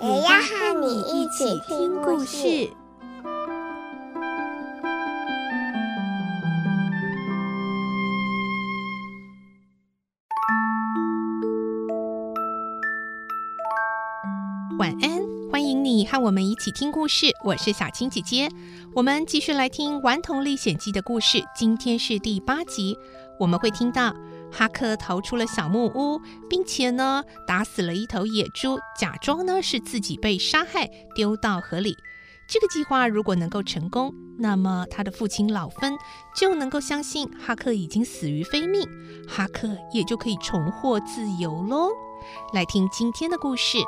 也要和你一起听故事。晚安，欢迎你和我们一起听故事。我是小青姐姐，我们继续来听《顽童历险记》的故事。今天是第八集，我们会听到哈克逃出了小木屋，并且呢打死了一头野猪，假装呢是自己被杀害，丢到河里。这个计划如果能够成功，那么他的父亲老芬就能够相信哈克已经死于非命，哈克也就可以重获自由喽。来听今天的故事。《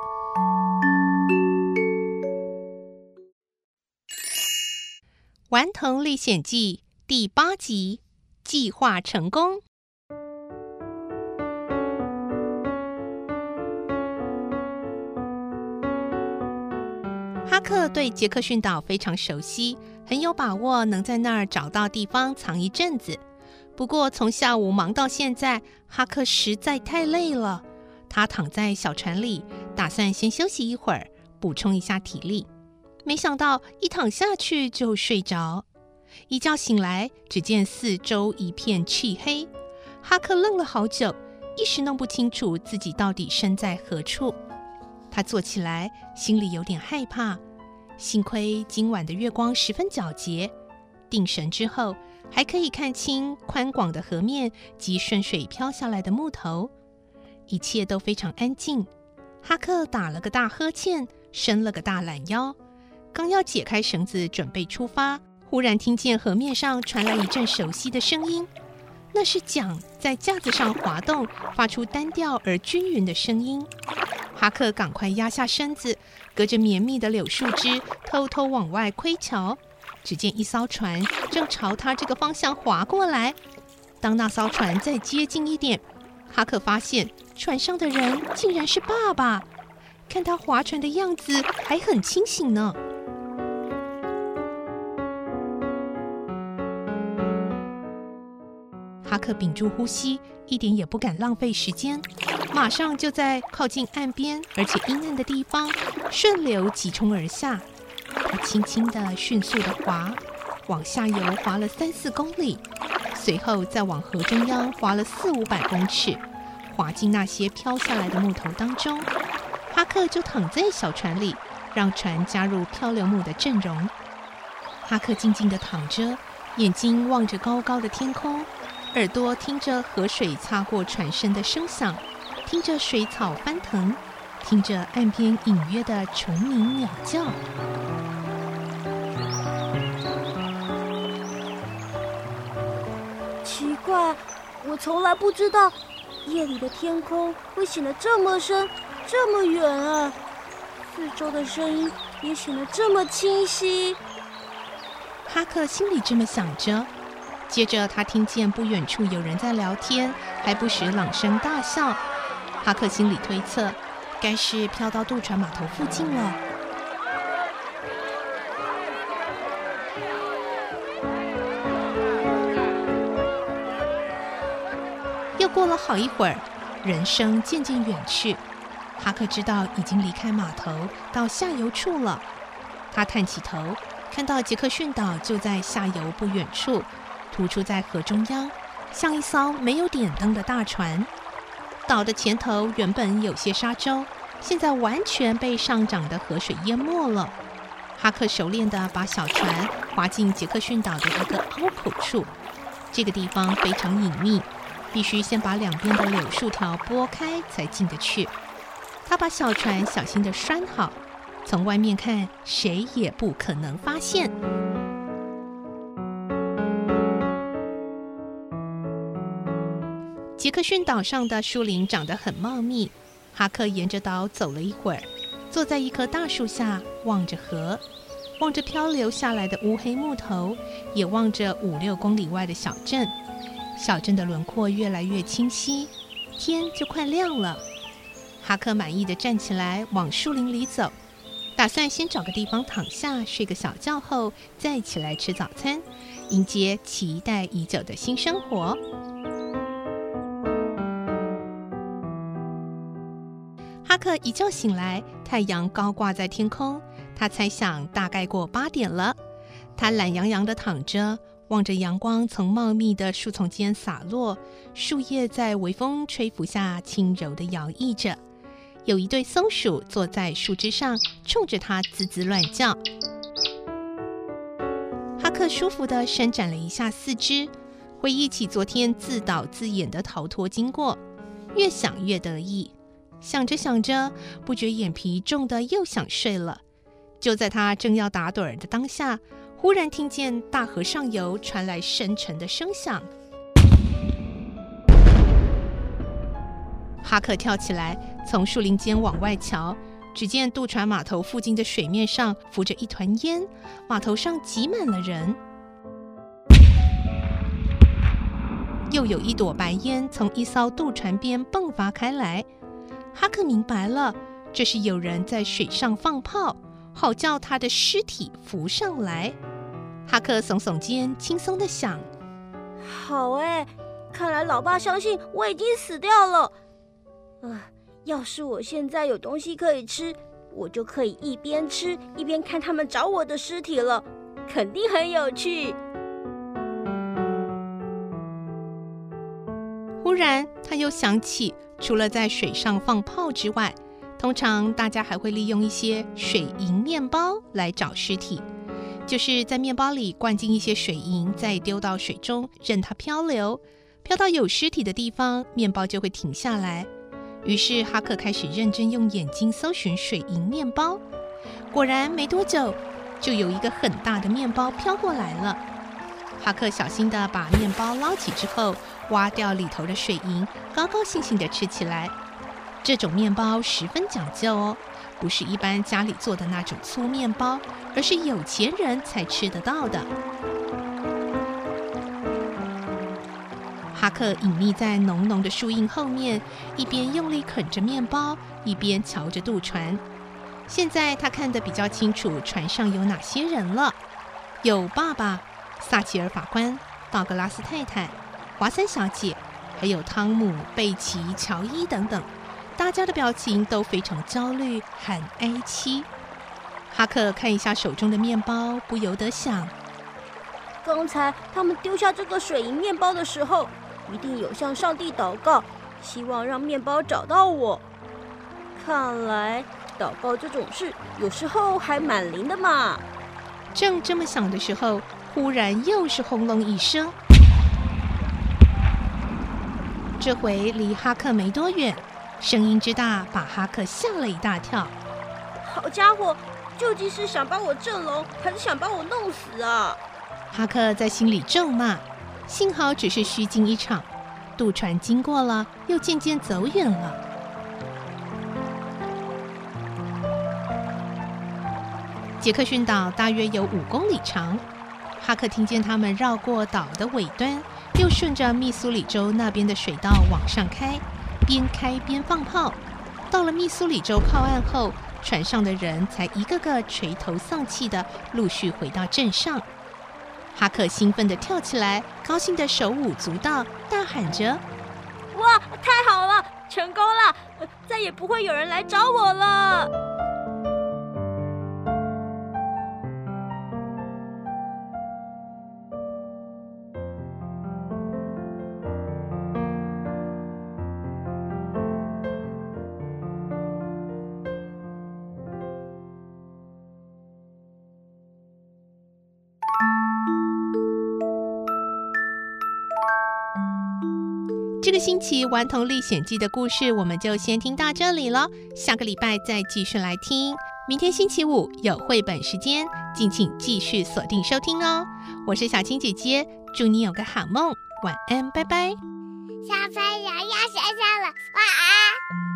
顽童历险记》第八集，计划成功。哈克对杰克逊岛非常熟悉，很有把握能在那儿找到地方藏一阵子。不过，从下午忙到现在，哈克实在太累了。他躺在小船里，打算先休息一会儿，补充一下体力。没想到一躺下去就睡着，一觉醒来，只见四周一片漆黑。哈克愣了好久，一时弄不清楚自己到底身在何处。他坐起来，心里有点害怕。幸亏今晚的月光十分皎洁，定神之后还可以看清宽广的河面及顺水飘下来的木头，一切都非常安静。哈克打了个大呵欠，伸了个大懒腰。刚要解开绳子准备出发，忽然听见河面上传来一阵熟悉的声音，那是桨在架子上滑动，发出单调而均匀的声音。哈克赶快压下身子，隔着绵密的柳树枝偷偷往外窥瞧，只见一艘船正朝他这个方向划过来。当那艘船再接近一点，哈克发现船上的人竟然是爸爸，看他划船的样子还很清醒呢。哈克屏住呼吸，一点也不敢浪费时间，马上就在靠近岸边而且阴暗的地方顺流急冲而下。他轻轻地、迅速地划，往下游划了三四公里，随后再往河中央划了四五百公尺，划进那些飘下来的木头当中。哈克就躺在小船里，让船加入漂流木的阵容。哈克静静地躺着，眼睛望着高高的天空。耳朵听着河水擦过船身的声响，听着水草翻腾，听着岸边隐约的虫鸣鸟叫。奇怪，我从来不知道夜里的天空会显得这么深、这么远啊！四周的声音也显得这么清晰。哈克心里这么想着。接着，他听见不远处有人在聊天，还不时朗声大笑。哈克心里推测，该是飘到渡船码头附近了。又过了好一会儿，人声渐渐远去，哈克知道已经离开码头，到下游处了。他探起头，看到杰克逊岛就在下游不远处。突出在河中央，像一艘没有点灯的大船。岛的前头原本有些沙洲，现在完全被上涨的河水淹没了。哈克熟练地把小船划进杰克逊岛的一个凹口处，这个地方非常隐秘，必须先把两边的柳树条拨开才进得去。他把小船小心地拴好，从外面看，谁也不可能发现。杰克逊岛上的树林长得很茂密，哈克沿着岛走了一会儿，坐在一棵大树下，望着河，望着漂流下来的乌黑木头，也望着五六公里外的小镇。小镇的轮廓越来越清晰，天就快亮了。哈克满意地站起来，往树林里走，打算先找个地方躺下睡个小觉，后再起来吃早餐，迎接期待已久的新生活。哈克一觉醒来，太阳高挂在天空，他猜想大概过八点了。他懒洋洋地躺着，望着阳光从茂密的树丛间洒落，树叶在微风吹拂下轻柔地摇曳着。有一对松鼠坐在树枝上，冲着它吱吱乱叫。哈克舒服地伸展了一下四肢，回忆起昨天自导自演的逃脱经过，越想越得意。想着想着，不觉眼皮重的又想睡了。就在他正要打盹儿的当下，忽然听见大河上游传来深沉的声响。哈克跳起来，从树林间往外瞧，只见渡船码头附近的水面上浮着一团烟，码头上挤满了人。又有一朵白烟从一艘渡船边迸发开来。哈克明白了，这是有人在水上放炮，好叫他的尸体浮上来。哈克耸耸肩，轻松地想：“好哎，看来老爸相信我已经死掉了。”啊！要是我现在有东西可以吃，我就可以一边吃一边看他们找我的尸体了，肯定很有趣。然，他又想起，除了在水上放炮之外，通常大家还会利用一些水银面包来找尸体，就是在面包里灌进一些水银，再丢到水中，任它漂流，漂到有尸体的地方，面包就会停下来。于是哈克开始认真用眼睛搜寻水银面包，果然没多久，就有一个很大的面包飘过来了。哈克小心地把面包捞起之后，挖掉里头的水银，高高兴兴地吃起来。这种面包十分讲究哦，不是一般家里做的那种粗面包，而是有钱人才吃得到的。哈克隐匿在浓浓的树荫后面，一边用力啃着面包，一边瞧着渡船。现在他看得比较清楚，船上有哪些人了：有爸爸、撒切尔法官、道格拉斯太太、华森小姐，还有汤姆、贝奇、乔伊等等。大家的表情都非常焦虑，很哀戚。哈克看一下手中的面包，不由得想：刚才他们丢下这个水银面包的时候。一定有向上帝祷告，希望让面包找到我。看来祷告这种事有时候还蛮灵的嘛。正这么想的时候，忽然又是轰隆一声，这回离哈克没多远，声音之大把哈克吓了一大跳。好家伙，究竟是想把我震聋，还是想把我弄死啊？哈克在心里咒骂。幸好只是虚惊一场，渡船经过了，又渐渐走远了。杰克逊岛大约有五公里长，哈克听见他们绕过岛的尾端，又顺着密苏里州那边的水道往上开，边开边放炮。到了密苏里州靠岸后，船上的人才一个个垂头丧气地陆续回到镇上。哈克兴奋地跳起来，高兴地手舞足蹈，大喊着：“哇，太好了，成功了！再也不会有人来找我了！”这个星期《顽童历险记》的故事，我们就先听到这里了。下个礼拜再继续来听。明天星期五有绘本时间，敬请继续锁定收听哦。我是小青姐姐，祝你有个好梦，晚安，拜拜。小朋友要睡觉了，晚安。